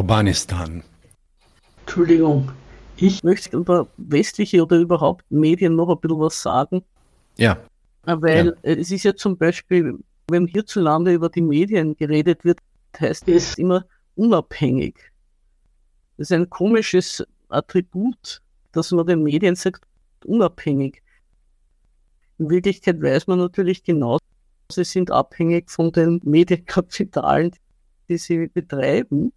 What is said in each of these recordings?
Urbanistan. Entschuldigung, ich möchte über westliche oder überhaupt Medien noch ein bisschen was sagen. Ja. Weil ja. es ist ja zum Beispiel, wenn hierzulande über die Medien geredet wird, heißt es immer unabhängig. Das ist ein komisches Attribut, dass man den Medien sagt, unabhängig. In Wirklichkeit weiß man natürlich genau, sie sind abhängig von den Medienkapitalen, die sie betreiben,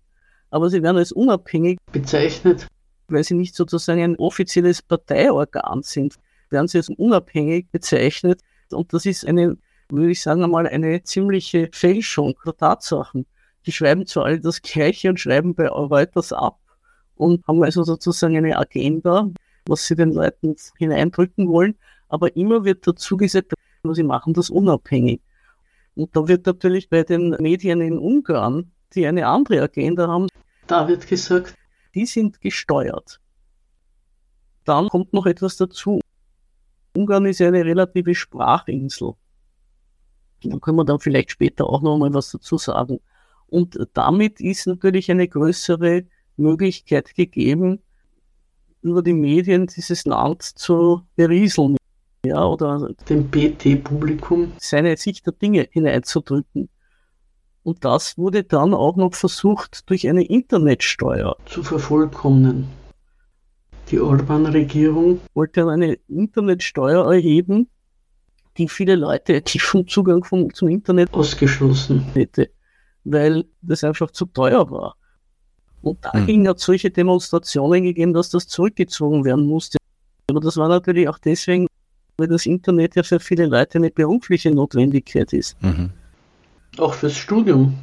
aber sie werden als unabhängig bezeichnet, weil sie nicht sozusagen ein offizielles Parteiorgan sind, werden sie als unabhängig bezeichnet und das ist eine, würde ich sagen einmal, eine ziemliche Fälschung der Tatsachen. Die schreiben zwar alle das Gleiche und schreiben bei Reuters ab und haben also sozusagen eine Agenda, was sie den Leuten hineindrücken wollen, aber immer wird dazu gesagt, sie machen das unabhängig. Und da wird natürlich bei den Medien in Ungarn, die eine andere Agenda haben, da wird gesagt, die sind gesteuert. Dann kommt noch etwas dazu. Ungarn ist ja eine relative Sprachinsel. Da können wir dann vielleicht später auch noch mal was dazu sagen. Und damit ist natürlich eine größere Möglichkeit gegeben, über die Medien dieses Land zu berieseln. Ja, oder dem PT-Publikum seine Sicht der Dinge hineinzudrücken. Und das wurde dann auch noch versucht, durch eine Internetsteuer zu vervollkommnen. Die Orban-Regierung wollte eine Internetsteuer erheben, die viele Leute, die vom Zugang vom, zum Internet ausgeschlossen hätte, weil das einfach zu teuer war. Und dagegen hm. hat es solche Demonstrationen gegeben, dass das zurückgezogen werden musste. Aber das war natürlich auch deswegen, weil das Internet ja für viele Leute eine berufliche Notwendigkeit ist. Mhm. Auch fürs Studium.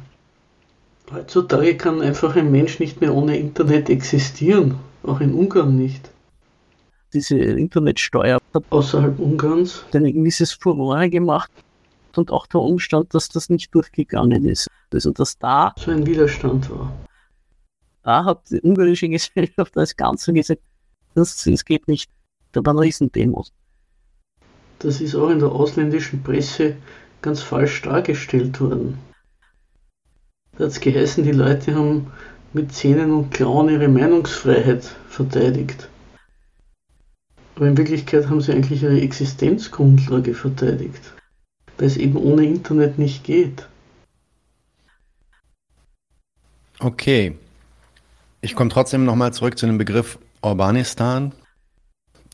Heutzutage kann einfach ein Mensch nicht mehr ohne Internet existieren, auch in Ungarn nicht. Diese Internetsteuer hat außerhalb Ungarns ein gewisses Furore gemacht und auch der Umstand, dass das nicht durchgegangen ist. Also dass da so ein Widerstand war. Da hat die ungarische Gesellschaft als Ganze gesagt, das, das geht nicht. Da waren Riesendemos. Das ist auch in der ausländischen Presse ganz falsch dargestellt worden. Da hat es geheißen, die Leute haben mit Zähnen und Klauen ihre Meinungsfreiheit verteidigt. Aber in Wirklichkeit haben sie eigentlich ihre Existenzgrundlage verteidigt, weil es eben ohne Internet nicht geht. Okay. Ich komme trotzdem nochmal zurück zu dem Begriff Urbanistan.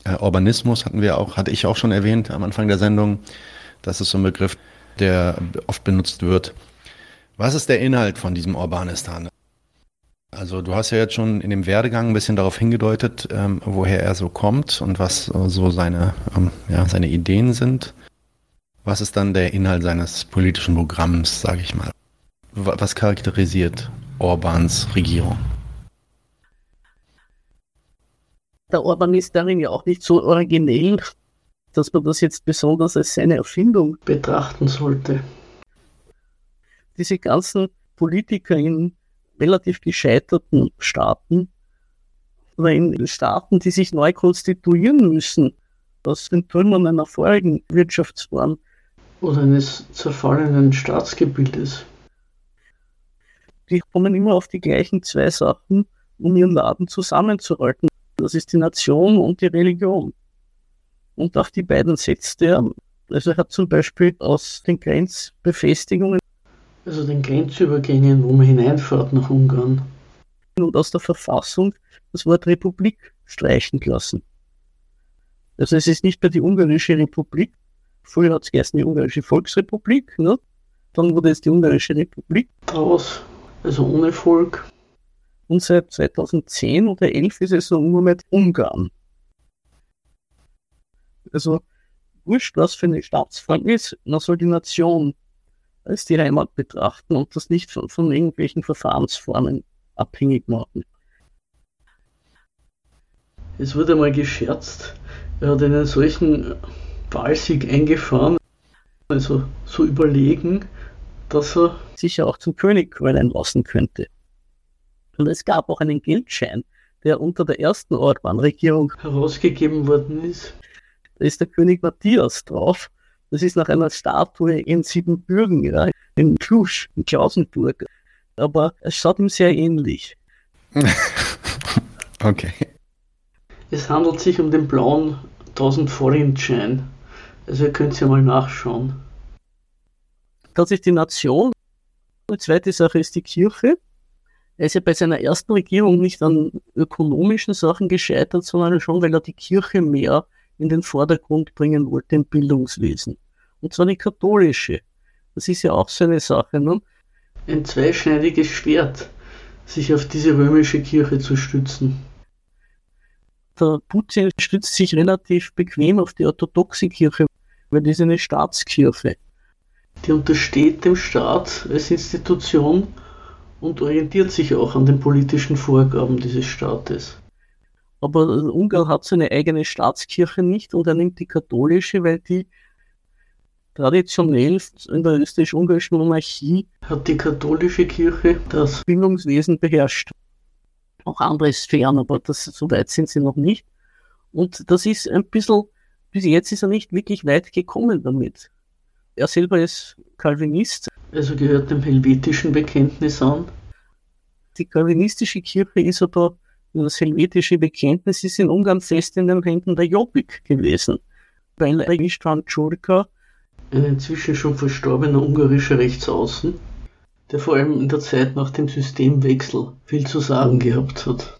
Äh, Urbanismus hatten wir auch, hatte ich auch schon erwähnt am Anfang der Sendung. Das ist so ein Begriff, der oft benutzt wird. Was ist der Inhalt von diesem Urbanistan? Also du hast ja jetzt schon in dem Werdegang ein bisschen darauf hingedeutet, ähm, woher er so kommt und was so seine, ähm, ja, seine Ideen sind. Was ist dann der Inhalt seines politischen Programms, sage ich mal? Was charakterisiert Orbans Regierung? Der Orban ist darin ja auch nicht so originell, dass man das jetzt besonders als seine Erfindung betrachten sollte. Diese ganzen Politiker in relativ gescheiterten Staaten oder in Staaten, die sich neu konstituieren müssen, aus den Trümmern einer vorigen Wirtschaftsform. Oder eines zerfallenen Staatsgebildes. Die kommen immer auf die gleichen zwei Sachen, um ihren Laden zusammenzuhalten. Das ist die Nation und die Religion. Und auf die beiden setzt er. Also er hat zum Beispiel aus den Grenzbefestigungen, also den Grenzübergängen, wo man hineinfährt nach Ungarn, und aus der Verfassung das Wort Republik streichen lassen. Also es ist nicht mehr die ungarische Republik. Früher hat es geheißen die ungarische Volksrepublik. Ne? Dann wurde es die ungarische Republik aus, also ohne Volk. Und seit 2010 oder 11 ist es nur mit Ungarn. Also wurscht, was für eine Staatsform ist, man soll die Nation als die Heimat betrachten und das nicht von, von irgendwelchen Verfahrensformen abhängig machen. Es wurde mal gescherzt, er hat einen solchen Wahlsieg eingefahren, also so überlegen, dass er sich ja auch zum König wählen lassen könnte. Und es gab auch einen Geldschein, der unter der ersten Orban-Regierung herausgegeben worden ist. Da ist der König Matthias drauf. Das ist nach einer Statue in Siebenbürgen, ja, in Klusch, in Klausenburg. Aber es schaut ihm sehr ähnlich. okay. Es handelt sich um den blauen 1000 Forint-Schein. Also ihr könnt es ja mal nachschauen. Das ist die Nation. Die zweite Sache ist die Kirche. Er ist ja bei seiner ersten Regierung nicht an ökonomischen Sachen gescheitert, sondern schon, weil er die Kirche mehr in den Vordergrund bringen wollte im Bildungswesen. Und zwar die katholische. Das ist ja auch so eine Sache. Ne? Ein zweischneidiges Schwert, sich auf diese römische Kirche zu stützen. Der Putin stützt sich relativ bequem auf die orthodoxe Kirche, weil das ist eine Staatskirche. Die untersteht dem Staat als Institution und orientiert sich auch an den politischen Vorgaben dieses Staates. Aber Ungarn hat seine eigene Staatskirche nicht und er nimmt die katholische, weil die traditionell in der österreichisch-ungarischen Monarchie hat die katholische Kirche das Bildungswesen beherrscht. Auch andere Sphären, aber das, so weit sind sie noch nicht. Und das ist ein bisschen, bis jetzt ist er nicht wirklich weit gekommen damit. Er selber ist Calvinist. Also gehört dem helvetischen Bekenntnis an. Die calvinistische Kirche ist aber, das helvetische Bekenntnis ist in Ungarn fest in den Händen der Jobbik gewesen. Weil Istvan Czurka, ein inzwischen schon verstorbener ungarischer Rechtsaußen, der vor allem in der Zeit nach dem Systemwechsel viel zu sagen gehabt hat,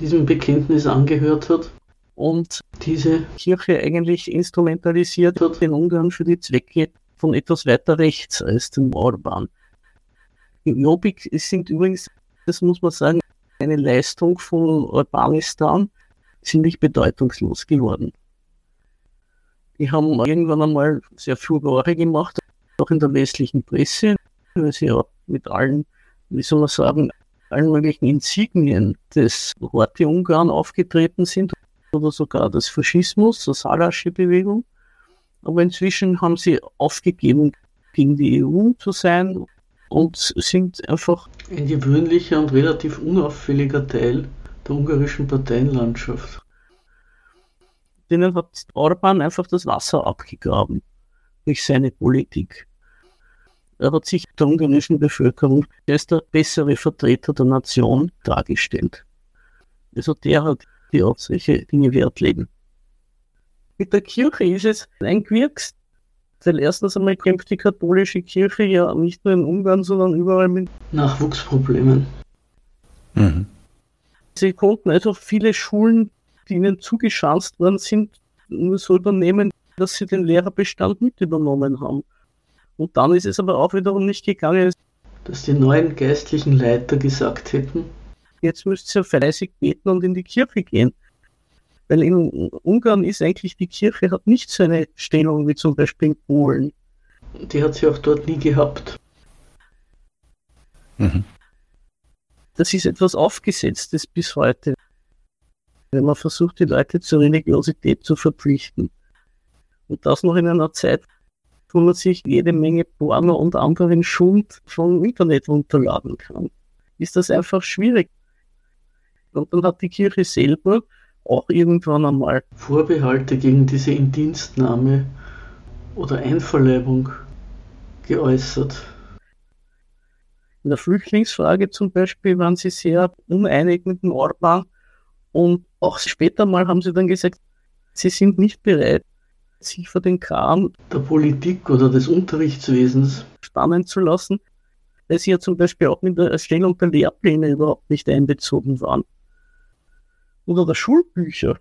diesem Bekenntnis angehört hat und diese Kirche eigentlich instrumentalisiert hat in Ungarn für die Zwecke von etwas weiter rechts als dem Orban. Jobbik sind übrigens, das muss man sagen, eine Leistung von Urbanistan ziemlich bedeutungslos geworden. Die haben irgendwann einmal sehr Furore gemacht, auch in der westlichen Presse, weil sie ja mit allen, wie soll man sagen, allen möglichen Insignien des Horti Ungarn aufgetreten sind oder sogar des Faschismus, der Salasche-Bewegung. Aber inzwischen haben sie aufgegeben, gegen die EU zu sein und sind einfach ein gewöhnlicher und relativ unauffälliger Teil der ungarischen Parteienlandschaft. Denen hat Orban einfach das Wasser abgegraben durch seine Politik. Er hat sich der ungarischen Bevölkerung als der bessere Vertreter der Nation dargestellt. Also der hat die auf solche Dinge Wert legen. Mit der Kirche ist es ein Quirks, weil erstens einmal kämpft die katholische Kirche ja nicht nur in Ungarn, sondern überall mit Nachwuchsproblemen. Mhm. Sie konnten also viele Schulen, die ihnen zugeschanzt worden sind, nur so übernehmen, dass sie den Lehrerbestand mit übernommen haben. Und dann ist es aber auch wiederum nicht gegangen, dass die neuen geistlichen Leiter gesagt hätten, jetzt müsst ihr fleißig beten und in die Kirche gehen. Weil in Ungarn ist eigentlich die Kirche hat nicht so eine Stellung wie zum Beispiel in Polen. Die hat sie auch dort nie gehabt. Mhm. Das ist etwas Aufgesetztes bis heute. Wenn man versucht, die Leute zur Religiosität zu verpflichten. Und das noch in einer Zeit, wo man sich jede Menge Porno und anderen Schund vom Internet runterladen kann. Ist das einfach schwierig. Und dann hat die Kirche selber auch irgendwann einmal Vorbehalte gegen diese Indienstnahme oder Einverleibung geäußert. In der Flüchtlingsfrage zum Beispiel waren sie sehr uneinig mit dem Orban und auch später mal haben sie dann gesagt, sie sind nicht bereit, sich vor den Kram der Politik oder des Unterrichtswesens spannen zu lassen, weil sie ja zum Beispiel auch mit der Erstellung der Lehrpläne überhaupt nicht einbezogen waren oder der Schulbücher.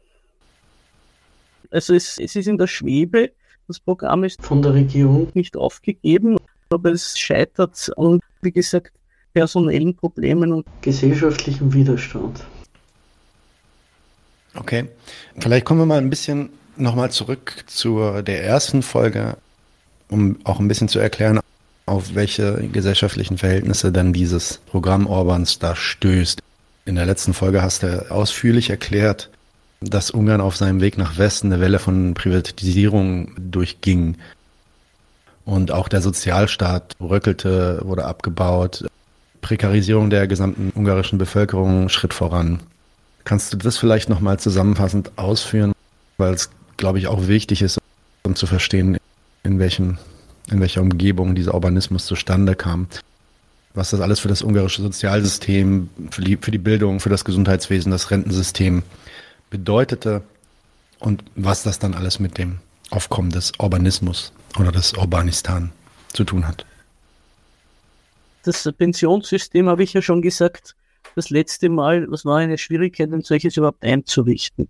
Also es, es ist in der Schwebe, das Programm ist von der Regierung nicht aufgegeben, aber es scheitert an, wie gesagt, personellen Problemen und gesellschaftlichem Widerstand. Okay, vielleicht kommen wir mal ein bisschen nochmal zurück zu der ersten Folge, um auch ein bisschen zu erklären, auf welche gesellschaftlichen Verhältnisse dann dieses Programm Orbans da stößt. In der letzten Folge hast du ausführlich erklärt, dass Ungarn auf seinem Weg nach Westen eine Welle von Privatisierung durchging. Und auch der Sozialstaat bröckelte, wurde abgebaut. Prekarisierung der gesamten ungarischen Bevölkerung Schritt voran. Kannst du das vielleicht nochmal zusammenfassend ausführen? Weil es, glaube ich, auch wichtig ist, um zu verstehen, in welchem, in welcher Umgebung dieser Urbanismus zustande kam. Was das alles für das ungarische Sozialsystem, für die, für die Bildung, für das Gesundheitswesen, das Rentensystem bedeutete und was das dann alles mit dem Aufkommen des Urbanismus oder des Urbanistan zu tun hat. Das Pensionssystem habe ich ja schon gesagt, das letzte Mal, was war eine Schwierigkeit, ein solches überhaupt einzurichten?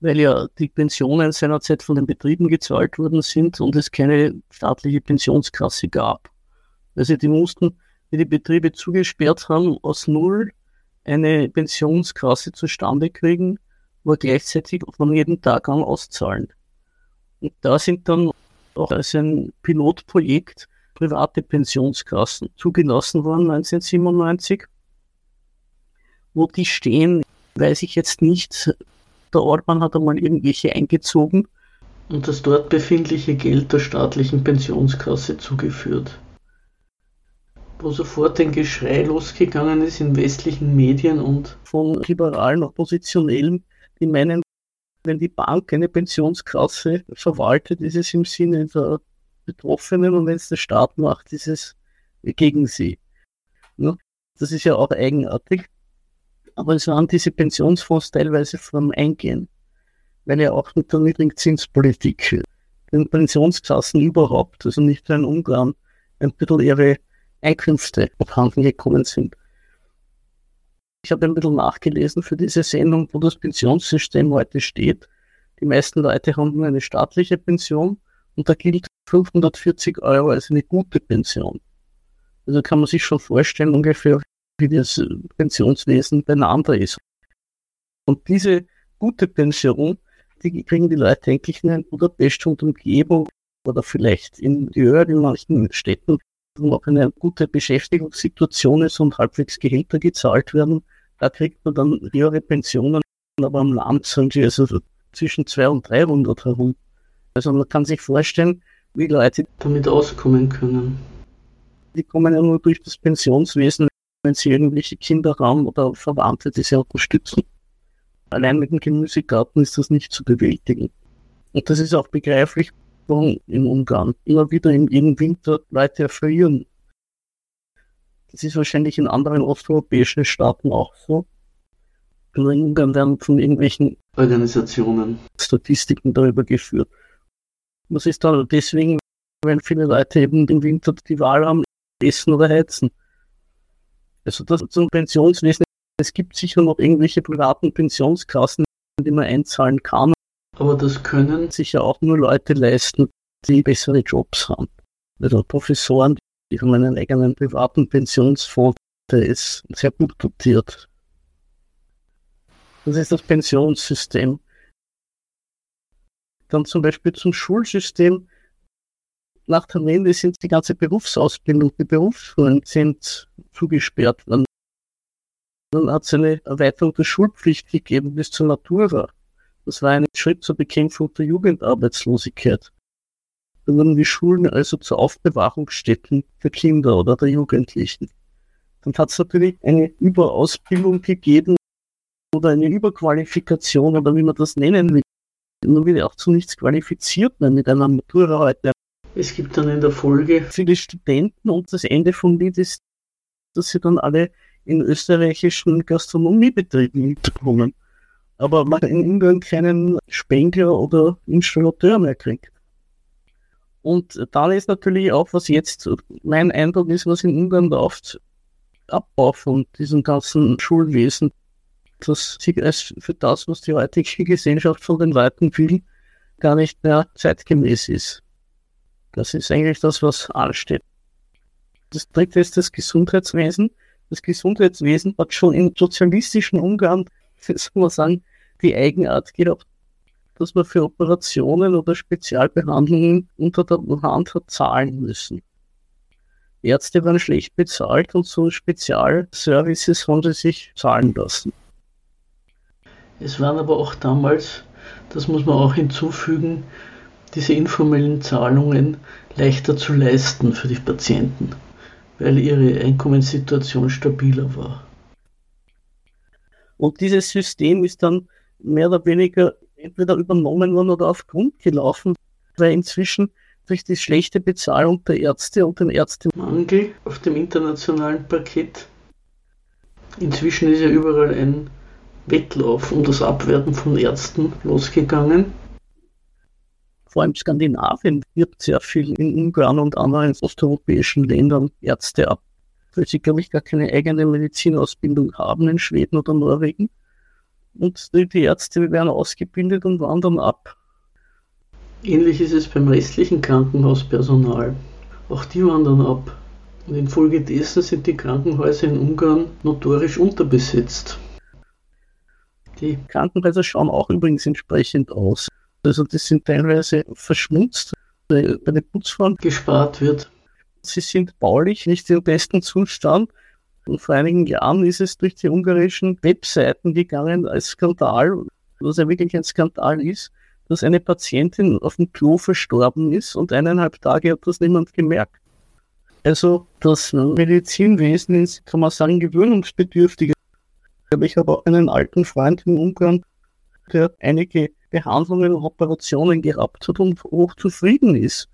Weil ja die Pensionen seinerzeit von den Betrieben gezahlt worden sind und es keine staatliche Pensionskasse gab. Also die mussten, wie die Betriebe zugesperrt haben, aus Null eine Pensionskasse zustande kriegen, aber gleichzeitig von jedem Tag an auszahlen. Und da sind dann auch als ein Pilotprojekt private Pensionskassen zugelassen worden 1997. Wo die stehen, weiß ich jetzt nicht. Der Orban hat einmal irgendwelche eingezogen und das dort befindliche Geld der staatlichen Pensionskasse zugeführt. Wo sofort ein Geschrei losgegangen ist in westlichen Medien und von liberalen Oppositionellen, die meinen, wenn die Bank eine Pensionskasse verwaltet, ist es im Sinne der Betroffenen und wenn es der Staat macht, ist es gegen sie. Ja, das ist ja auch eigenartig. Aber es waren diese Pensionsfonds teilweise vom Eingehen, weil ja auch mit der niedrigen Zinspolitik den Pensionskassen überhaupt, also nicht nur in Ungarn, ein bisschen ihre Einkünfte abhanden gekommen sind. Ich habe ein bisschen nachgelesen für diese Sendung, wo das Pensionssystem heute steht. Die meisten Leute haben nur eine staatliche Pension und da gilt 540 Euro als eine gute Pension. Also kann man sich schon vorstellen, ungefähr, wie das Pensionswesen beieinander ist. Und diese gute Pension, die kriegen die Leute eigentlich nur in Budapest und Umgebung oder vielleicht in Jör, in manchen Städten, wo auch eine gute Beschäftigungssituation ist und halbwegs Gehälter gezahlt werden. Da kriegt man dann höhere Pensionen, aber am Land sind sie also zwischen 200 und 300 herum. Also man kann sich vorstellen, wie Leute damit auskommen können. Die kommen ja nur durch das Pensionswesen, wenn sie irgendwelche Kinder haben oder Verwandte, die sie unterstützen. Allein mit dem Gemüsegarten ist das nicht zu bewältigen. Und das ist auch begreiflich, warum in Ungarn immer wieder in jedem Winter Leute erfrieren. Das ist wahrscheinlich in anderen osteuropäischen Staaten auch so. in Ungarn werden von irgendwelchen Organisationen Statistiken darüber geführt. Was ist dann deswegen, wenn viele Leute eben im Winter die Wahl haben, essen oder heizen? Also das zum Pensionswesen. Es gibt sicher noch irgendwelche privaten Pensionskassen, die man einzahlen kann. Aber das können sich ja auch nur Leute leisten, die bessere Jobs haben. Also Professoren, die haben einen eigenen privaten Pensionsfonds, der ist sehr gut dotiert. Das ist das Pensionssystem. Dann zum Beispiel zum Schulsystem. Nach der Wende sind die ganze Berufsausbildung, die Berufsschulen sind zugesperrt. Dann hat es eine Erweiterung der Schulpflicht gegeben bis zur Matura. Das war ein Schritt zur Bekämpfung der Jugendarbeitslosigkeit. Dann wurden die Schulen also zu Aufbewahrungsstätten für Kinder oder der Jugendlichen. Dann hat es natürlich eine Überausbildung gegeben oder eine Überqualifikation oder wie man das nennen will nur wird auch zu nichts qualifiziert mehr mit einer Matura heute. Es gibt dann in der Folge viele Studenten und das Ende vom Lied ist, dass sie dann alle in österreichischen Gastronomiebetrieben mitkommen. Aber man in Ungarn keinen Spengler oder Installateur mehr kriegt. Und dann ist natürlich auch, was jetzt mein Eindruck ist, was in Ungarn läuft, Abbau von diesem ganzen Schulwesen dass sie für das, was die heutige Gesellschaft von den Leuten will, gar nicht mehr zeitgemäß ist. Das ist eigentlich das, was ansteht. Das dritte ist das Gesundheitswesen. Das Gesundheitswesen hat schon im sozialistischen Ungarn, soll man sagen, die Eigenart gehabt, dass man für Operationen oder Spezialbehandlungen unter der Hand hat zahlen müssen. Ärzte waren schlecht bezahlt und so Spezialservices haben sie sich zahlen lassen. Es waren aber auch damals, das muss man auch hinzufügen, diese informellen Zahlungen leichter zu leisten für die Patienten, weil ihre Einkommenssituation stabiler war. Und dieses System ist dann mehr oder weniger entweder übernommen worden oder auf Grund gelaufen, weil inzwischen durch die schlechte Bezahlung der Ärzte und den Ärztemangel auf dem internationalen Parkett. Inzwischen ist ja überall ein Wettlauf um das Abwerten von Ärzten losgegangen. Vor allem Skandinavien wirbt sehr viel in Ungarn und anderen osteuropäischen Ländern Ärzte ab, weil sie, glaube ich, gar keine eigene Medizinausbildung haben in Schweden oder Norwegen. Und die Ärzte werden ausgebildet und wandern ab. Ähnlich ist es beim restlichen Krankenhauspersonal. Auch die wandern ab. Und infolgedessen sind die Krankenhäuser in Ungarn notorisch unterbesetzt. Die Krankenhäuser schauen auch übrigens entsprechend aus. Also die sind teilweise verschmutzt, weil bei den Putzfrauen gespart wird. Sie sind baulich nicht im besten Zustand. Und vor einigen Jahren ist es durch die ungarischen Webseiten gegangen als Skandal, was ja wirklich ein Skandal ist, dass eine Patientin auf dem Klo verstorben ist und eineinhalb Tage hat das niemand gemerkt. Also das Medizinwesen ist, kann man sagen, gewöhnungsbedürftig. Ich habe auch einen alten Freund in Ungarn, der einige Behandlungen und Operationen gehabt hat und hoch zufrieden ist.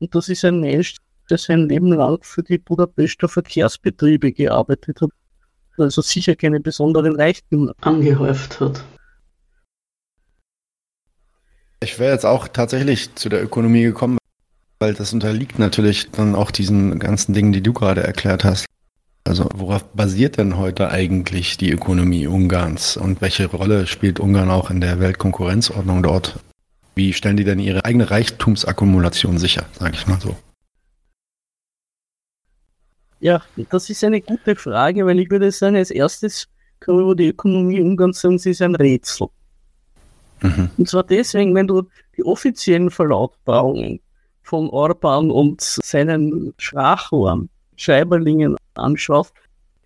Und das ist ein Mensch, der sein Leben lang für die Budapester Verkehrsbetriebe gearbeitet hat. Also sicher keine besonderen Reichtümer angehäuft hat. Ich wäre jetzt auch tatsächlich zu der Ökonomie gekommen, weil das unterliegt natürlich dann auch diesen ganzen Dingen, die du gerade erklärt hast. Also worauf basiert denn heute eigentlich die Ökonomie Ungarns und welche Rolle spielt Ungarn auch in der Weltkonkurrenzordnung dort? Wie stellen die denn ihre eigene Reichtumsakkumulation sicher, sage ich mal so? Ja, das ist eine gute Frage, weil ich würde sagen, als erstes kann man über die Ökonomie Ungarns sagen, sie ist ein Rätsel. Mhm. Und zwar deswegen, wenn du die offiziellen Verlautbarungen von Orban und seinen Sprachrohren, Schreiberlingen anschaust,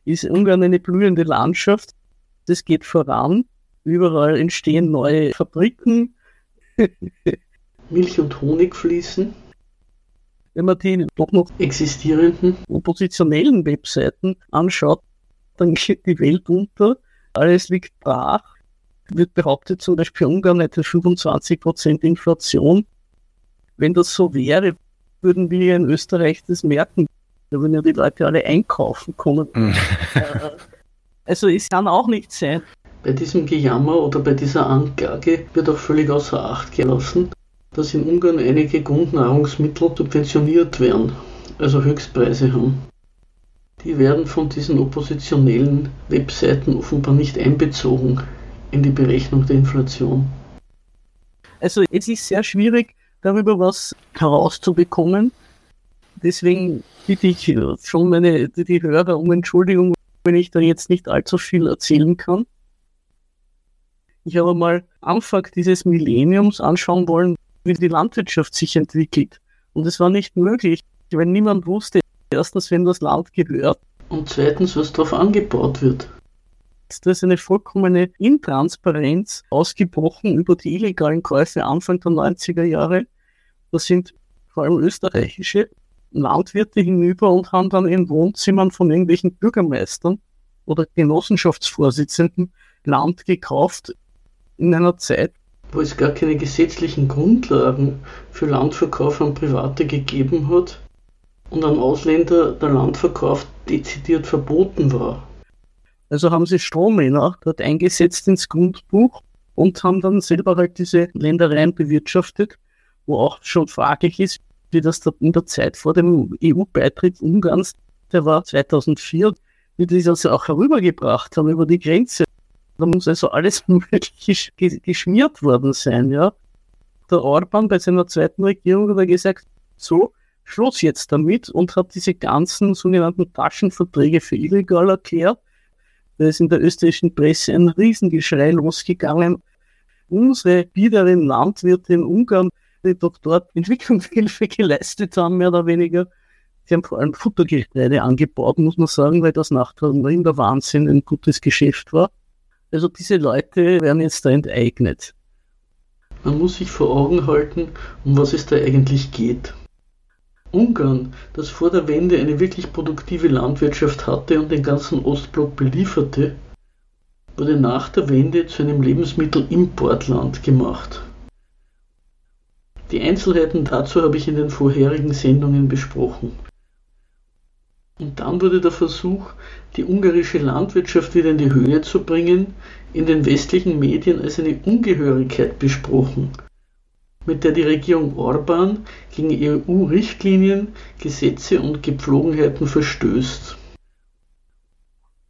ist Ungarn eine blühende Landschaft. Das geht voran. Überall entstehen neue Fabriken. Milch und Honig fließen. Wenn man die doch noch existierenden oppositionellen Webseiten anschaut, dann geht die Welt unter. Alles liegt brach wird behauptet, zum Beispiel Ungarn hätte 25% Inflation. Wenn das so wäre, würden wir in Österreich das merken. Da würden ja die Leute alle einkaufen kommen. Äh, also es kann auch nicht sein. Bei diesem Gejammer oder bei dieser Anklage wird auch völlig außer Acht gelassen, dass in Ungarn einige Grundnahrungsmittel subventioniert werden, also Höchstpreise haben. Die werden von diesen oppositionellen Webseiten offenbar nicht einbezogen in die Berechnung der Inflation? Also es ist sehr schwierig, darüber was herauszubekommen. Deswegen bitte ich schon meine, die Hörer um Entschuldigung, wenn ich da jetzt nicht allzu viel erzählen kann. Ich habe mal Anfang dieses Millenniums anschauen wollen, wie die Landwirtschaft sich entwickelt. Und es war nicht möglich, weil niemand wusste, erstens, wenn das Land gehört. Und zweitens, was darauf angebaut wird. Da ist eine vollkommene Intransparenz ausgebrochen über die illegalen Käufe Anfang der 90er Jahre. Da sind vor allem österreichische Landwirte hinüber und haben dann in Wohnzimmern von irgendwelchen Bürgermeistern oder Genossenschaftsvorsitzenden Land gekauft in einer Zeit, wo es gar keine gesetzlichen Grundlagen für Landverkauf an Private gegeben hat und an Ausländer der Landverkauf dezidiert verboten war. Also haben sie Strohmänner dort eingesetzt ins Grundbuch und haben dann selber halt diese Ländereien bewirtschaftet, wo auch schon fraglich ist, wie das da in der Zeit vor dem EU-Beitritt Ungarns, der war 2004, wie die das auch herübergebracht haben über die Grenze. Da muss also alles mögliche geschmiert worden sein, ja. Der Orban bei seiner zweiten Regierung hat er gesagt, so, Schluss jetzt damit und hat diese ganzen sogenannten Taschenverträge für illegal erklärt da ist in der österreichischen Presse ein Riesengeschrei losgegangen. Unsere biederen Landwirte in Ungarn, die doch dort Entwicklungshilfe geleistet haben, mehr oder weniger, die haben vor allem Futtergetreide angebaut, muss man sagen, weil das nach der Rinderwahnsinn ein gutes Geschäft war. Also diese Leute werden jetzt da enteignet. Man muss sich vor Augen halten, um was es da eigentlich geht. Ungarn, das vor der Wende eine wirklich produktive Landwirtschaft hatte und den ganzen Ostblock belieferte, wurde nach der Wende zu einem Lebensmittelimportland gemacht. Die Einzelheiten dazu habe ich in den vorherigen Sendungen besprochen. Und dann wurde der Versuch, die ungarische Landwirtschaft wieder in die Höhe zu bringen, in den westlichen Medien als eine Ungehörigkeit besprochen, mit der die Regierung Orban gegen EU-Richtlinien, Gesetze und Gepflogenheiten verstößt.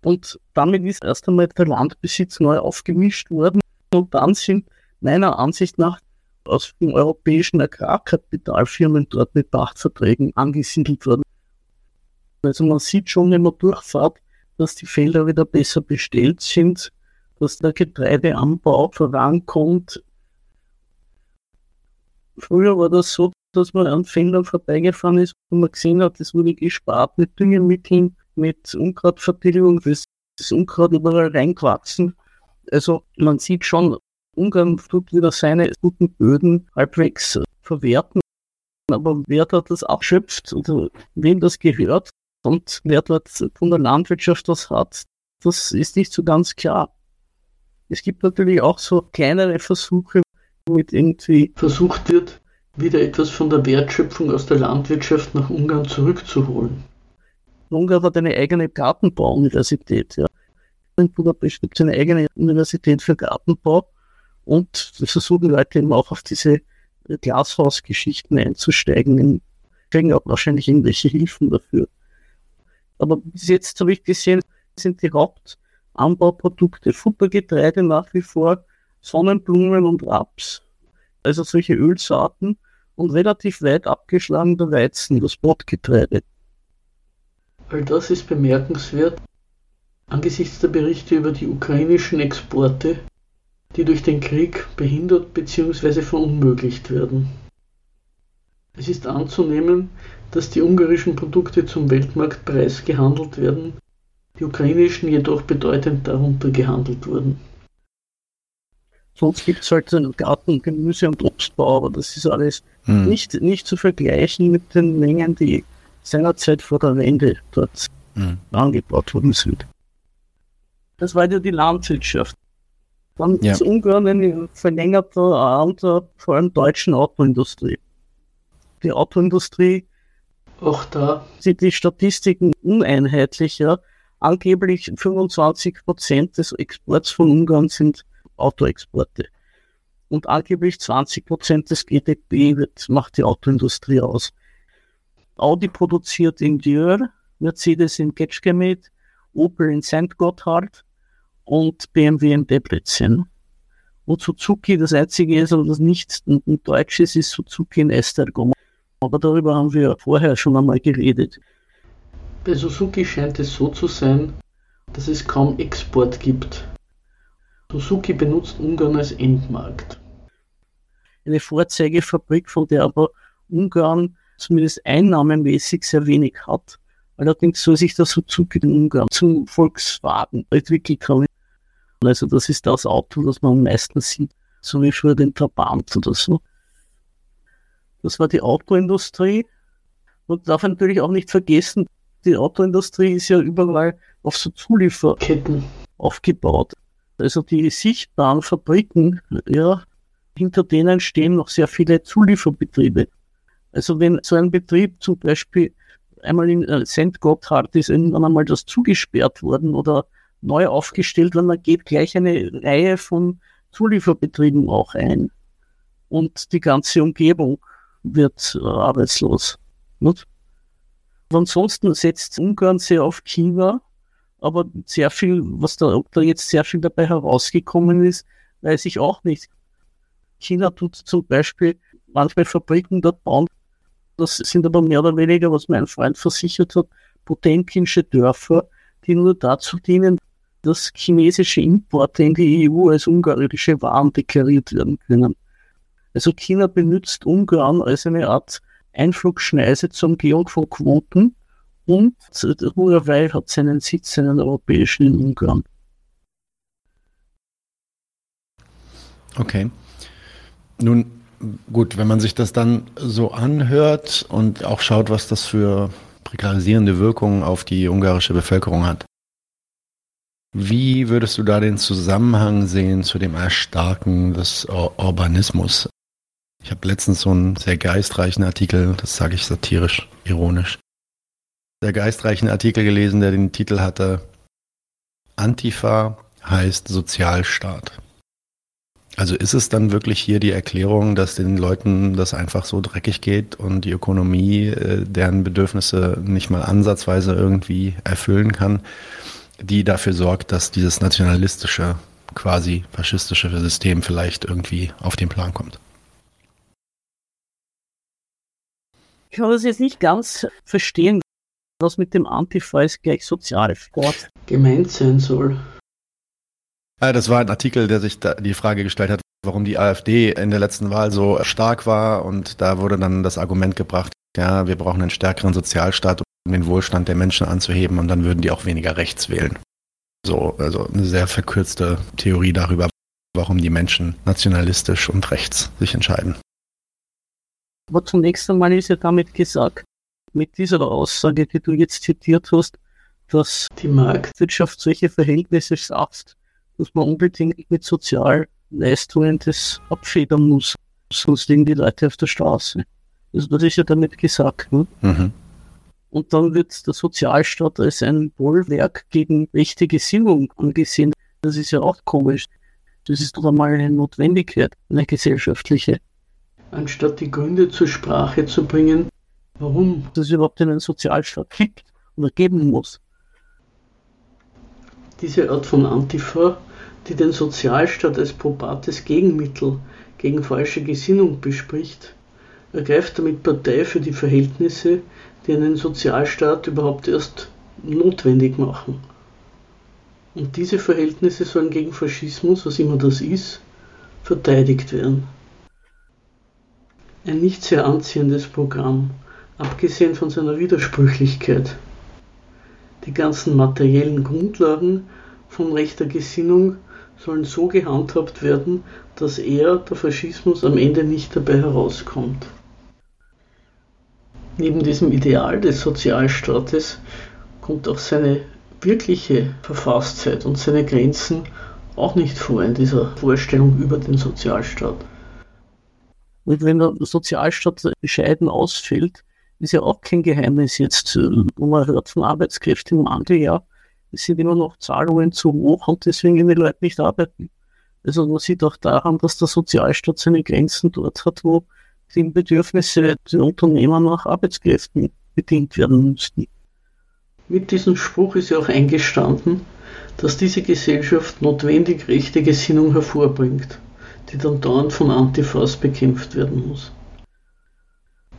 Und damit ist erst einmal der Landbesitz neu aufgemischt worden und dann sind meiner Ansicht nach aus den europäischen Agrarkapitalfirmen dort mit Pachtverträgen angesiedelt worden. Also man sieht schon, wenn man durchfahrt, dass die Felder wieder besser bestellt sind, dass der Getreideanbau vorankommt. Früher war das so, dass man an Feldern vorbeigefahren ist und man gesehen hat, es wurde gespart mit Düngemitteln, mit Unkrautvertilgung, das ist Unkraut überall reingewachsen. Also man sieht schon, Ungarn tut wieder seine guten Böden halbwegs verwerten. Aber wer dort das abschöpft oder wem das gehört und wer dort von der Landwirtschaft was hat, das ist nicht so ganz klar. Es gibt natürlich auch so kleinere Versuche, womit irgendwie versucht wird, wieder etwas von der Wertschöpfung aus der Landwirtschaft nach Ungarn zurückzuholen. Ungarn hat eine eigene Gartenbauuniversität. Ja. In Budapest gibt es eine eigene Universität für Gartenbau und versuchen Leute eben auch auf diese Glashausgeschichten einzusteigen. Kriegen auch wahrscheinlich irgendwelche Hilfen dafür. Aber bis jetzt habe ich gesehen, sind die Hauptanbauprodukte Futtergetreide nach wie vor, Sonnenblumen und Raps. Also solche Ölsaaten und relativ weit abgeschlagener Weizen, das Brotgetreide. All das ist bemerkenswert angesichts der Berichte über die ukrainischen Exporte die durch den Krieg behindert bzw. verunmöglicht werden. Es ist anzunehmen, dass die ungarischen Produkte zum Weltmarktpreis gehandelt werden, die ukrainischen jedoch bedeutend darunter gehandelt wurden. Sonst gibt es halt so einen Garten, Gemüse und Obstbau, aber das ist alles hm. nicht, nicht zu vergleichen mit den Mengen, die seinerzeit vor der Wende dort hm. angebaut worden sind. Das war ja die Landwirtschaft. Dann ja. ist Ungarn ein verlängerter Arm der vor allem deutschen Autoindustrie. Die Autoindustrie, auch da sind die Statistiken uneinheitlicher. Angeblich 25 Prozent des Exports von Ungarn sind Autoexporte. Und angeblich 20 Prozent des GDP wird, macht die Autoindustrie aus. Audi produziert in Dürr, Mercedes in Ketschkemet, Opel in St. Gotthard, und BMW in Debrecen. Und Suzuki, das einzige ist, aber das nicht ein deutsches ist Suzuki in Estergom. Aber darüber haben wir vorher schon einmal geredet. Bei Suzuki scheint es so zu sein, dass es kaum Export gibt. Suzuki benutzt Ungarn als Endmarkt. Eine Vorzeigefabrik, von der aber Ungarn zumindest einnahmemäßig sehr wenig hat. Allerdings soll sich der Suzuki in Ungarn zum Volkswagen entwickelt haben. Also das ist das Auto, das man am meisten sieht, so wie früher den Trabant oder so. Das war die Autoindustrie. Man darf natürlich auch nicht vergessen, die Autoindustrie ist ja überall auf so Zulieferketten aufgebaut. Also die sichtbaren Fabriken, ja, hinter denen stehen noch sehr viele Zulieferbetriebe. Also wenn so ein Betrieb zum Beispiel einmal in äh, St. Gotthard ist irgendwann einmal das zugesperrt worden oder neu aufgestellt, weil man geht gleich eine Reihe von Zulieferbetrieben auch ein. Und die ganze Umgebung wird äh, arbeitslos. Nicht? ansonsten setzt Ungarn sehr auf China, aber sehr viel, was da, da jetzt sehr viel dabei herausgekommen ist, weiß ich auch nicht. China tut zum Beispiel manchmal Fabriken dort bauen, das sind aber mehr oder weniger, was mein Freund versichert hat, potemkinsche Dörfer, die nur dazu dienen, dass chinesische Importe in die EU als ungarische Waren deklariert werden können. Also China benutzt Ungarn als eine Art Einflugschneise zur Umgehung von Quoten und Huawei hat seinen Sitz, seinen europäischen in Ungarn. Okay. Nun, gut, wenn man sich das dann so anhört und auch schaut, was das für prekarisierende Wirkungen auf die ungarische Bevölkerung hat, wie würdest du da den Zusammenhang sehen zu dem Erstarken des Ur Urbanismus? Ich habe letztens so einen sehr geistreichen Artikel, das sage ich satirisch, ironisch, sehr geistreichen Artikel gelesen, der den Titel hatte Antifa heißt Sozialstaat. Also ist es dann wirklich hier die Erklärung, dass den Leuten das einfach so dreckig geht und die Ökonomie äh, deren Bedürfnisse nicht mal ansatzweise irgendwie erfüllen kann, die dafür sorgt, dass dieses nationalistische, quasi faschistische System vielleicht irgendwie auf den Plan kommt? Kann das jetzt nicht ganz verstehen, was mit dem Antifa ist gleich Sozialsport gemeint sein soll. Ah, das war ein Artikel, der sich die Frage gestellt hat, warum die AfD in der letzten Wahl so stark war. Und da wurde dann das Argument gebracht, ja, wir brauchen einen stärkeren Sozialstaat, um den Wohlstand der Menschen anzuheben und dann würden die auch weniger rechts wählen. So, also eine sehr verkürzte Theorie darüber, warum die Menschen nationalistisch und rechts sich entscheiden. Aber zunächst einmal ist ja damit gesagt, mit dieser Aussage, die du jetzt zitiert hast, dass die Marktwirtschaft solche Verhältnisse schafft, dass man unbedingt mit Sozialleistungen das abfedern muss. Sonst liegen die Leute auf der Straße. Also das ist ja damit gesagt. Ne? Mhm. Und dann wird der Sozialstaat als ein Bollwerk gegen rechte Gesinnung angesehen. Das ist ja auch komisch. Das ist doch einmal eine Notwendigkeit, eine gesellschaftliche. Anstatt die Gründe zur Sprache zu bringen, warum es überhaupt einen Sozialstaat gibt oder geben muss. Diese Art von Antifa die den Sozialstaat als probates Gegenmittel gegen falsche Gesinnung bespricht, ergreift damit Partei für die Verhältnisse, die einen Sozialstaat überhaupt erst notwendig machen. Und diese Verhältnisse sollen gegen Faschismus, was immer das ist, verteidigt werden. Ein nicht sehr anziehendes Programm, abgesehen von seiner Widersprüchlichkeit. Die ganzen materiellen Grundlagen von rechter Gesinnung sollen so gehandhabt werden, dass er, der Faschismus, am Ende nicht dabei herauskommt. Neben diesem Ideal des Sozialstaates kommt auch seine wirkliche Verfasstheit und seine Grenzen auch nicht vor in dieser Vorstellung über den Sozialstaat. Und wenn der Sozialstaat bescheiden ausfällt, ist ja auch kein Geheimnis jetzt, wo man hört von Arbeitskräften im Mangel, ja, es sind immer noch Zahlungen zu hoch und deswegen gehen die Leute nicht arbeiten. Also man sieht auch daran, dass der Sozialstaat seine Grenzen dort hat, wo die Bedürfnisse der Unternehmer nach Arbeitskräften bedient werden müssten. Mit diesem Spruch ist ja auch eingestanden, dass diese Gesellschaft notwendig rechte Gesinnung hervorbringt, die dann dauernd von Antifas bekämpft werden muss.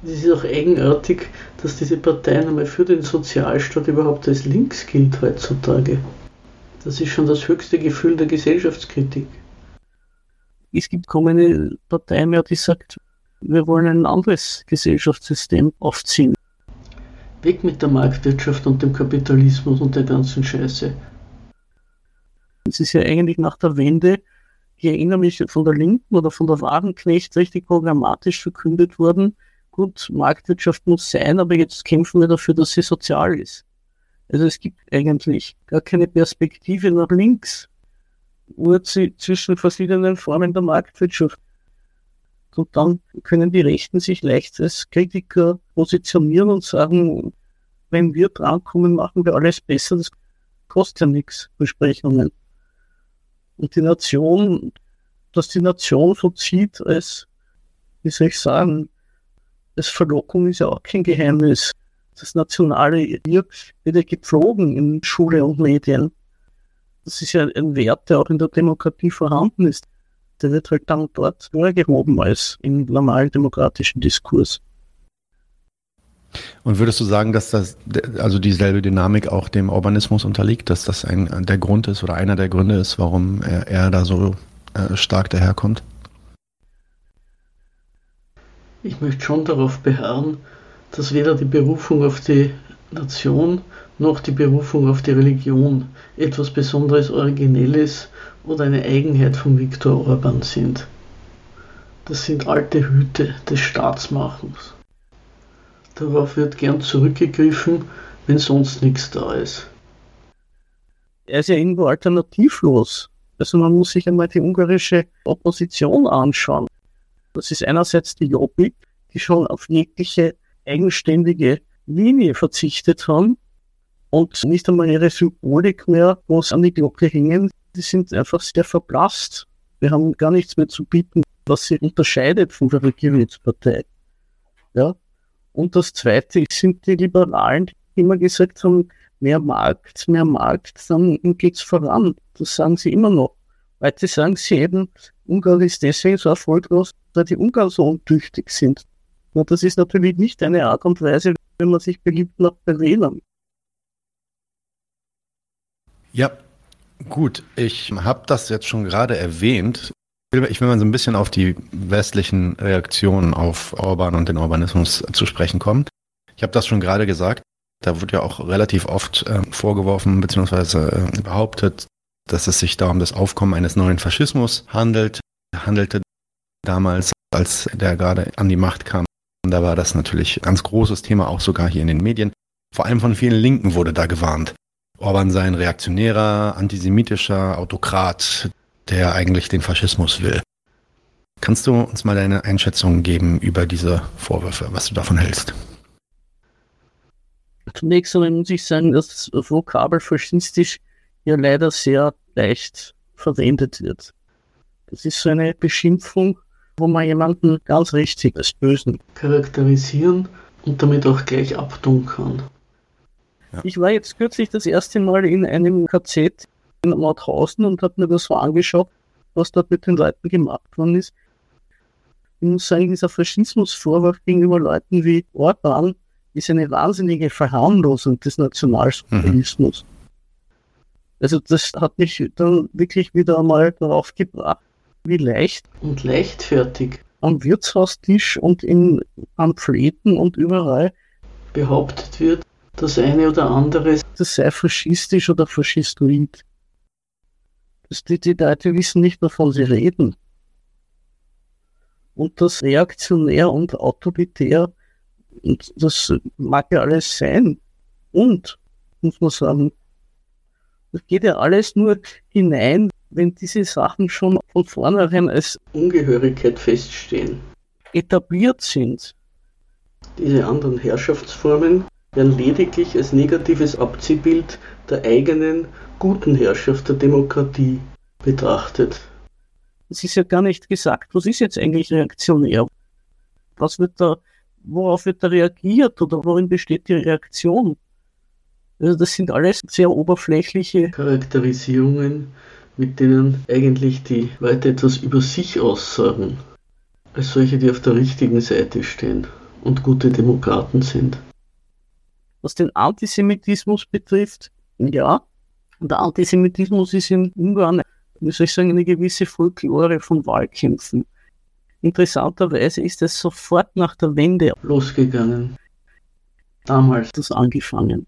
Es ist auch eigenartig, dass diese Partei einmal für den Sozialstaat überhaupt als links gilt heutzutage. Das ist schon das höchste Gefühl der Gesellschaftskritik. Es gibt kaum eine Partei mehr, die sagt, wir wollen ein anderes Gesellschaftssystem aufziehen. Weg mit der Marktwirtschaft und dem Kapitalismus und der ganzen Scheiße. Es ist ja eigentlich nach der Wende, ich erinnere mich von der Linken oder von der Wagenknecht richtig programmatisch verkündet worden, gut, Marktwirtschaft muss sein, aber jetzt kämpfen wir dafür, dass sie sozial ist. Also es gibt eigentlich gar keine Perspektive nach links, nur zwischen verschiedenen Formen der Marktwirtschaft. Und dann können die Rechten sich leicht als Kritiker positionieren und sagen, wenn wir drankommen, machen wir alles besser. Das kostet ja nichts, Versprechungen. Und die Nation, dass die Nation so zieht als, wie soll ich sagen, das Verlockung ist ja auch kein Geheimnis. Das nationale Ir wird ja gepflogen in Schule und Medien. Das ist ja ein Wert, der auch in der Demokratie vorhanden ist. Der wird halt dann dort vorgehoben als im normalen demokratischen Diskurs. Und würdest du sagen, dass das also dieselbe Dynamik auch dem Urbanismus unterliegt, dass das ein der Grund ist oder einer der Gründe ist, warum er, er da so äh, stark daherkommt? Ich möchte schon darauf beharren, dass weder die Berufung auf die Nation noch die Berufung auf die Religion etwas Besonderes Originelles oder eine Eigenheit von Viktor Orban sind. Das sind alte Hüte des Staatsmachens. Darauf wird gern zurückgegriffen, wenn sonst nichts da ist. Er ist ja irgendwo alternativlos. Also man muss sich einmal die ungarische Opposition anschauen Das ist einerseits die Jobbik, die schon auf jegliche eigenständige Linie verzichtet haben und nicht einmal ihre Symbolik mehr groß an die Glocke hängen. Die sind einfach sehr verblasst. Wir haben gar nichts mehr zu bieten, was sie unterscheidet von der Regierungspartei. Ja. Und das Zweite sind die Liberalen, die immer gesagt haben, mehr Markt, mehr Markt, dann geht's voran. Das sagen sie immer noch. Heute sagen sie eben, Ungarn ist deswegen so erfolglos, weil die Ungarn so untüchtig sind. Und das ist natürlich nicht eine Art und Weise, wenn man sich beliebt macht bei. Ja, gut. Ich habe das jetzt schon gerade erwähnt. Ich will mal so ein bisschen auf die westlichen Reaktionen auf Orban und den Urbanismus zu sprechen kommen. Ich habe das schon gerade gesagt. Da wird ja auch relativ oft äh, vorgeworfen bzw. Äh, behauptet, dass es sich da um das Aufkommen eines neuen Faschismus handelt. Handelte damals, als der gerade an die Macht kam. Da war das natürlich ein ganz großes Thema, auch sogar hier in den Medien. Vor allem von vielen Linken wurde da gewarnt. Orban sei ein reaktionärer, antisemitischer Autokrat, der eigentlich den Faschismus will. Kannst du uns mal deine Einschätzung geben über diese Vorwürfe, was du davon hältst? Zunächst einmal muss ich sagen, dass das Vokabel faschistisch ja leider sehr leicht verwendet wird. Das ist so eine Beschimpfung, wo man jemanden ganz richtig als Bösen charakterisieren und damit auch gleich abtun kann. Ja. Ich war jetzt kürzlich das erste Mal in einem KZ in Mauthausen und habe mir das so angeschaut, was dort mit den Leuten gemacht worden ist. Ich muss sagen, dieser Faschismusvorwurf gegenüber Leuten wie Orban ist eine wahnsinnige Verharmlosung des Nationalsozialismus. Mhm. Also das hat mich dann wirklich wieder einmal darauf gebracht, wie leicht und leichtfertig am Wirtshaustisch und in Pamphleten und überall behauptet wird, das eine oder andere, das sei faschistisch oder faschistoid. Die Leute wissen nicht, wovon sie reden. Und das reaktionär und autoritär, und das mag ja alles sein. Und, muss man sagen, das geht ja alles nur hinein, wenn diese Sachen schon von vornherein als Ungehörigkeit feststehen, etabliert sind. Diese anderen Herrschaftsformen werden lediglich als negatives Abziehbild der eigenen guten Herrschaft der Demokratie betrachtet. Es ist ja gar nicht gesagt, was ist jetzt eigentlich reaktionär? Was wird da, worauf wird da reagiert oder worin besteht die Reaktion? Also das sind alles sehr oberflächliche Charakterisierungen, mit denen eigentlich die Leute etwas über sich aussagen, als solche, die auf der richtigen Seite stehen und gute Demokraten sind. Was den Antisemitismus betrifft, ja, der Antisemitismus ist in Ungarn, wie soll ich sagen, eine gewisse Folklore von Wahlkämpfen. Interessanterweise ist es sofort nach der Wende losgegangen. Damals das angefangen.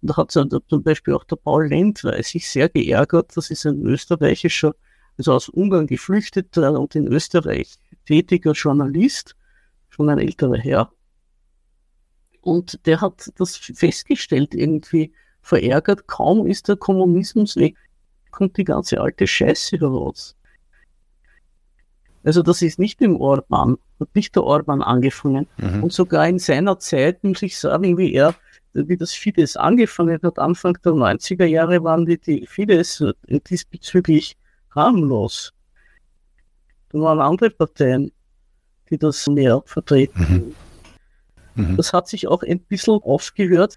Und da hat zum Beispiel auch der Paul Lendler sich sehr geärgert. Das ist ein österreichischer, also aus Ungarn geflüchteter und in Österreich tätiger Journalist, schon ein älterer Herr. Und der hat das festgestellt, irgendwie verärgert. Kaum ist der Kommunismus weg, kommt die ganze alte Scheiße heraus. Also das ist nicht im Orban, hat nicht der Orban angefangen. Mhm. Und sogar in seiner Zeit muss ich sagen, wie er wie das Fidesz angefangen hat, Anfang der 90er Jahre waren die, die Fidesz diesbezüglich harmlos. Da waren andere Parteien, die das mehr vertreten. Mhm. Mhm. Das hat sich auch ein bisschen aufgehört,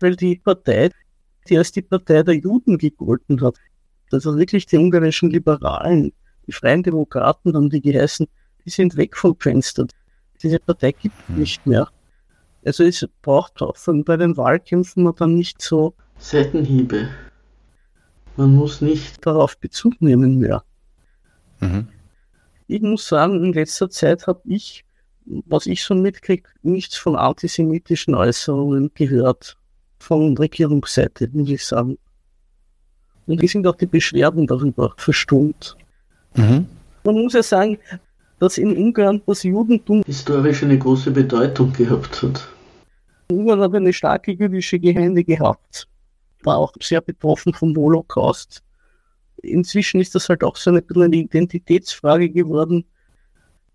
weil die Partei, die als die Partei der Juden gegolten hat, also wirklich die ungarischen Liberalen, die Freien Demokraten haben die geheißen, die sind weg vom Fenster. Diese Partei gibt es mhm. nicht mehr. Also es braucht auch bei den Wahlkämpfen man dann nicht so Seitenhiebe. Man muss nicht darauf Bezug nehmen mehr. Mhm. Ich muss sagen, in letzter Zeit habe ich, was ich schon mitkriege, nichts von antisemitischen Äußerungen gehört. Von Regierungsseite, muss ich sagen. Und wie sind auch die Beschwerden darüber verstummt. Mhm. Man muss ja sagen, dass in Ungarn das Judentum historisch eine große Bedeutung gehabt hat. Ungarn hat eine starke jüdische Gemeinde gehabt, war auch sehr betroffen vom Holocaust. Inzwischen ist das halt auch so eine, eine Identitätsfrage geworden.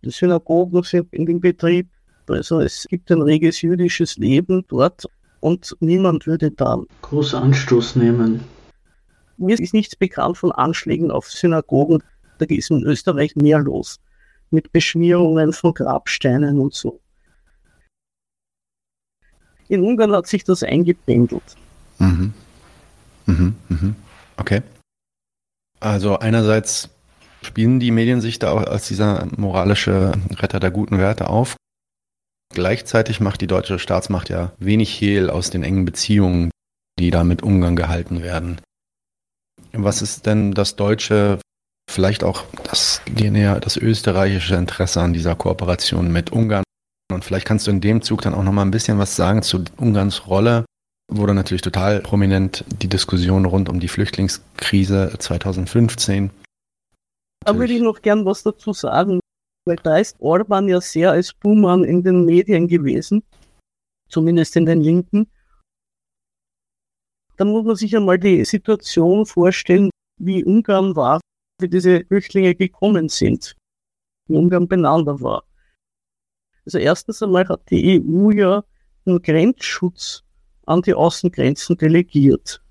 Die Synagogen sind in dem Betrieb. Also es gibt ein reges jüdisches Leben dort und niemand würde da groß Anstoß nehmen. Mir ist nichts bekannt von Anschlägen auf Synagogen. Da ist in Österreich mehr los. Mit Beschmierungen von Grabsteinen und so. In Ungarn hat sich das eingependelt. Mhm. Mhm, mhm. Okay. Also einerseits spielen die Medien sich da auch als dieser moralische Retter der guten Werte auf. Gleichzeitig macht die deutsche Staatsmacht ja wenig Hehl aus den engen Beziehungen, die da mit Ungarn gehalten werden. Was ist denn das deutsche, vielleicht auch das, das österreichische Interesse an dieser Kooperation mit Ungarn? Und vielleicht kannst du in dem Zug dann auch noch mal ein bisschen was sagen zu Ungarns Rolle. Wurde natürlich total prominent die Diskussion rund um die Flüchtlingskrise 2015. Da würde ich noch gern was dazu sagen, weil da ist Orban ja sehr als Buhmann in den Medien gewesen, zumindest in den Linken. Dann muss man sich einmal die Situation vorstellen, wie Ungarn war, wie diese Flüchtlinge gekommen sind, wie Ungarn beieinander war. Also erstens einmal hat die EU ja einen Grenzschutz an die Außengrenzen delegiert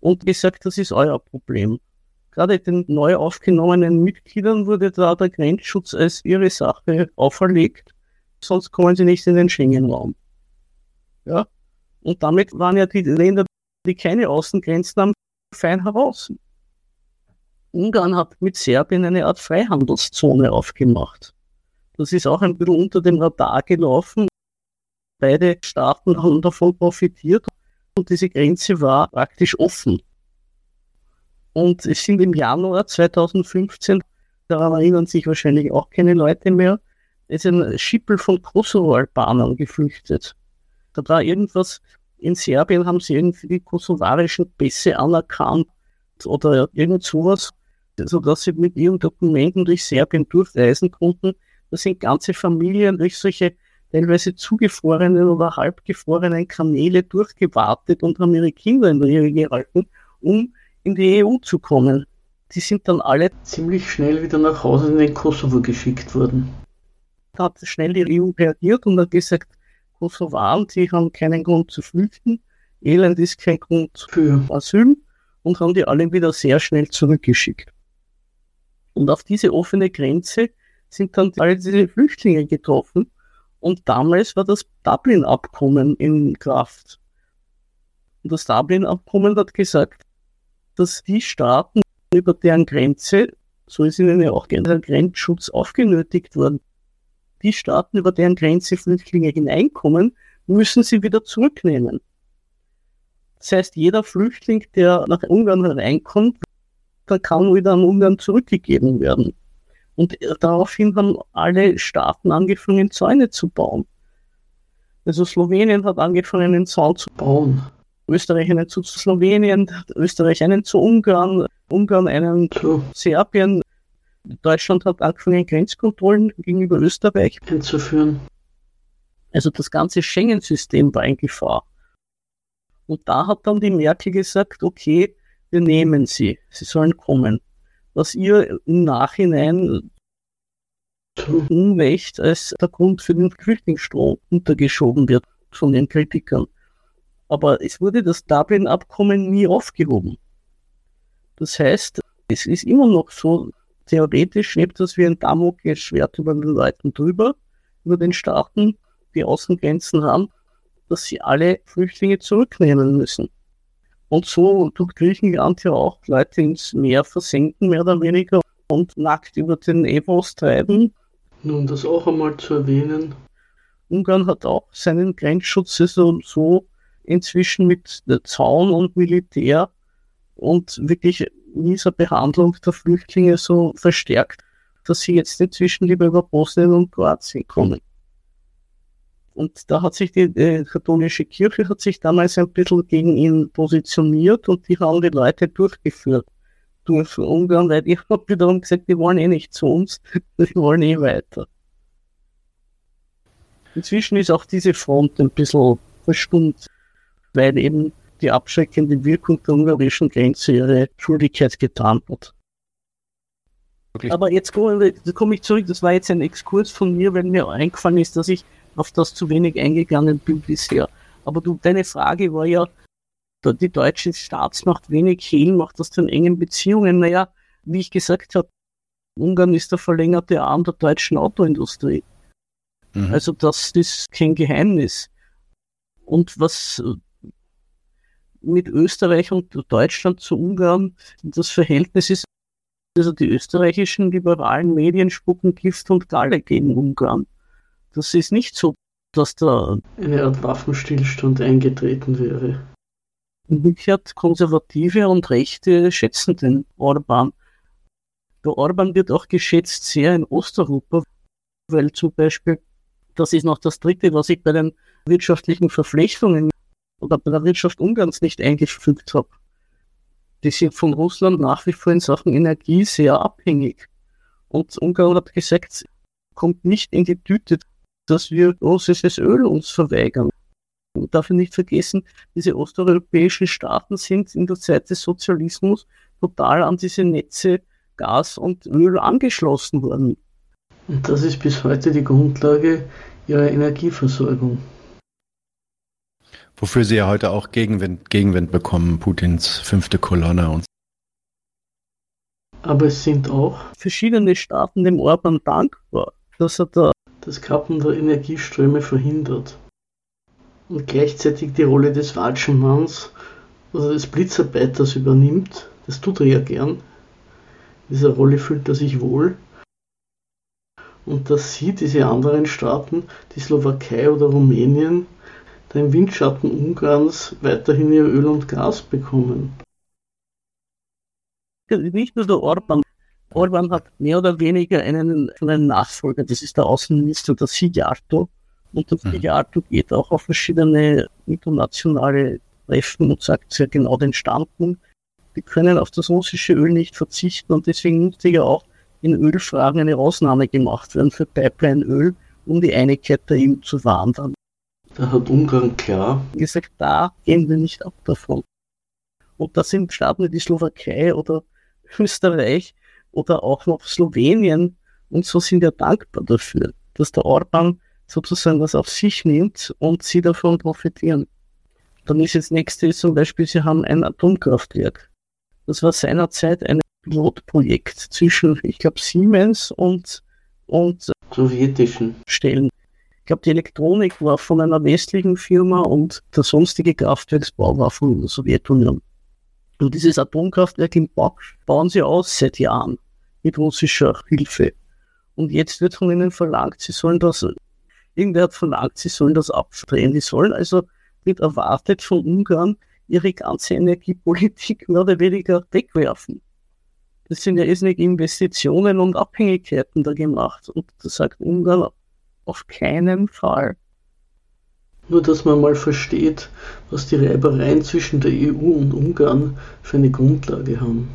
und gesagt, das ist euer Problem. Gerade den neu aufgenommenen Mitgliedern wurde da der Grenzschutz als ihre Sache auferlegt, sonst kommen sie nicht in den Schengen-Raum. Ja? Und damit waren ja die Länder, die keine Außengrenzen haben, fein heraus. Ungarn hat mit Serbien eine Art Freihandelszone aufgemacht. Das ist auch ein bisschen unter dem Radar gelaufen. Beide Staaten haben davon profitiert und diese Grenze war praktisch offen. Und es sind im Januar 2015, daran erinnern sich wahrscheinlich auch keine Leute mehr, ist ein Schippel von Kosovo-Albanern geflüchtet. Da war irgendwas, in Serbien haben sie irgendwie die kosovarischen Pässe anerkannt oder irgend sowas, sodass sie mit ihren Dokumenten durch Serbien durchreisen konnten. Da sind ganze Familien durch solche teilweise zugefrorenen oder halbgefrorenen Kanäle durchgewartet und haben ihre Kinder in der Ehe gehalten, um in die EU zu kommen. Die sind dann alle ziemlich schnell wieder nach Hause in den Kosovo geschickt worden. Da hat schnell die EU reagiert und hat gesagt, Kosovaren, die haben keinen Grund zu flüchten, Elend ist kein Grund für Asyl und haben die alle wieder sehr schnell zurückgeschickt. Und auf diese offene Grenze sind dann alle diese Flüchtlinge getroffen. Und damals war das Dublin-Abkommen in Kraft. Und das Dublin-Abkommen hat gesagt, dass die Staaten, über deren Grenze, so ist ihnen ja auch der Grenzschutz aufgenötigt worden, die Staaten, über deren Grenze Flüchtlinge hineinkommen, müssen sie wieder zurücknehmen. Das heißt, jeder Flüchtling, der nach Ungarn hereinkommt, der kann wieder an Ungarn zurückgegeben werden. Und daraufhin haben alle Staaten angefangen, Zäune zu bauen. Also Slowenien hat angefangen, einen Zaun zu bauen. Österreich einen zu Slowenien, Österreich einen zu Ungarn, Ungarn einen zu Serbien. Deutschland hat angefangen, Grenzkontrollen gegenüber Österreich einzuführen. Also das ganze Schengen-System war in Gefahr. Und da hat dann die Merkel gesagt, okay, wir nehmen sie, sie sollen kommen was ihr im Nachhinein Unrecht als der Grund für den Flüchtlingsstrom untergeschoben wird von den Kritikern. Aber es wurde das Dublin-Abkommen nie aufgehoben. Das heißt, es ist immer noch so, theoretisch schwebt das wie ein Damoklesschwert über den Leuten drüber, über den Staaten, die Außengrenzen haben, dass sie alle Flüchtlinge zurücknehmen müssen. Und so tut Griechenland ja auch Leute ins Meer versenken, mehr oder weniger, und nackt über den Ebros treiben. Nun, das auch einmal zu erwähnen. Ungarn hat auch seinen Grenzschutz so, so inzwischen mit Zaun und Militär und wirklich mieser Behandlung der Flüchtlinge so verstärkt, dass sie jetzt inzwischen lieber über Bosnien und Kroatien kommen. Und da hat sich die äh, katholische Kirche hat sich damals ein bisschen gegen ihn positioniert und die haben die Leute durchgeführt durch Ungarn, weil die haben wiederum gesagt, die wollen eh nicht zu uns, die wollen eh weiter. Inzwischen ist auch diese Front ein bisschen verstummt, weil eben die abschreckende Wirkung der ungarischen Grenze ihre Schuldigkeit getan hat. Wirklich? Aber jetzt komme komm ich zurück, das war jetzt ein Exkurs von mir, weil mir eingefallen ist, dass ich auf das zu wenig eingegangen bin bisher. Aber du, deine Frage war ja, die deutsche Staatsmacht wenig Hehl macht das zu engen Beziehungen. Naja, wie ich gesagt habe, Ungarn ist der verlängerte Arm der deutschen Autoindustrie. Mhm. Also das ist kein Geheimnis. Und was mit Österreich und Deutschland zu Ungarn das Verhältnis ist, also die österreichischen liberalen Medien spucken Gift und Galle gegen Ungarn. Das ist nicht so, dass da eine Art Waffenstillstand eingetreten wäre. Umgekehrt Konservative und Rechte schätzen den Orban. Der Orban wird auch geschätzt sehr in Osteuropa, weil zum Beispiel, das ist noch das Dritte, was ich bei den wirtschaftlichen Verflechtungen oder bei der Wirtschaft Ungarns nicht eingefügt habe. Die sind von Russland nach wie vor in Sachen Energie sehr abhängig. Und Ungarn hat gesagt, kommt nicht in die Tüte, dass wir russisches Öl uns verweigern. Man darf nicht vergessen, diese osteuropäischen Staaten sind in der Zeit des Sozialismus total an diese Netze Gas und Öl angeschlossen worden. Und das ist bis heute die Grundlage ihrer Energieversorgung. Wofür sie ja heute auch Gegenwind, Gegenwind bekommen, Putins fünfte Kolonne und aber es sind auch verschiedene Staaten dem Orban dankbar, dass er da das Kappen der Energieströme verhindert. Und gleichzeitig die Rolle des Watschenmanns oder des Blitzarbeiters übernimmt. Das tut er ja gern. In dieser Rolle fühlt er sich wohl. Und dass sie, diese anderen Staaten, die Slowakei oder Rumänien, da im Windschatten Ungarns weiterhin ihr Öl und Gas bekommen. Nicht nur der Orban. Orban hat mehr oder weniger einen, einen Nachfolger, das ist der Außenminister, der Sijarto. Und der mhm. Sijarto geht auch auf verschiedene internationale Treffen und sagt sehr genau den Standpunkt. Wir können auf das russische Öl nicht verzichten und deswegen musste ja auch in Ölfragen eine Ausnahme gemacht werden für Pipeline-Öl, um die Einigkeit der EU zu wahren. Da hat Ungarn klar gesagt, da gehen wir nicht ab davon. Und das sind Staaten wie die Slowakei oder Österreich oder auch noch Slowenien und so sind ja dankbar dafür, dass der Orban sozusagen was auf sich nimmt und sie davon profitieren. Dann ist jetzt nächste zum Beispiel, sie haben ein Atomkraftwerk. Das war seinerzeit ein Pilotprojekt zwischen, ich glaube, Siemens und, und sowjetischen Stellen. Ich glaube, die Elektronik war von einer westlichen Firma und der sonstige Kraftwerksbau war von der Sowjetunion. Und dieses Atomkraftwerk im Bach bauen sie aus seit Jahren mit russischer Hilfe. Und jetzt wird von ihnen verlangt, sie sollen das, irgendwer hat verlangt, sie sollen das abdrehen. Die sollen also, wird erwartet von Ungarn, ihre ganze Energiepolitik mehr oder weniger wegwerfen. Das sind ja irrsinnig Investitionen und Abhängigkeiten da gemacht. Und da sagt Ungarn, auf keinen Fall. Nur, dass man mal versteht, was die Reibereien zwischen der EU und Ungarn für eine Grundlage haben.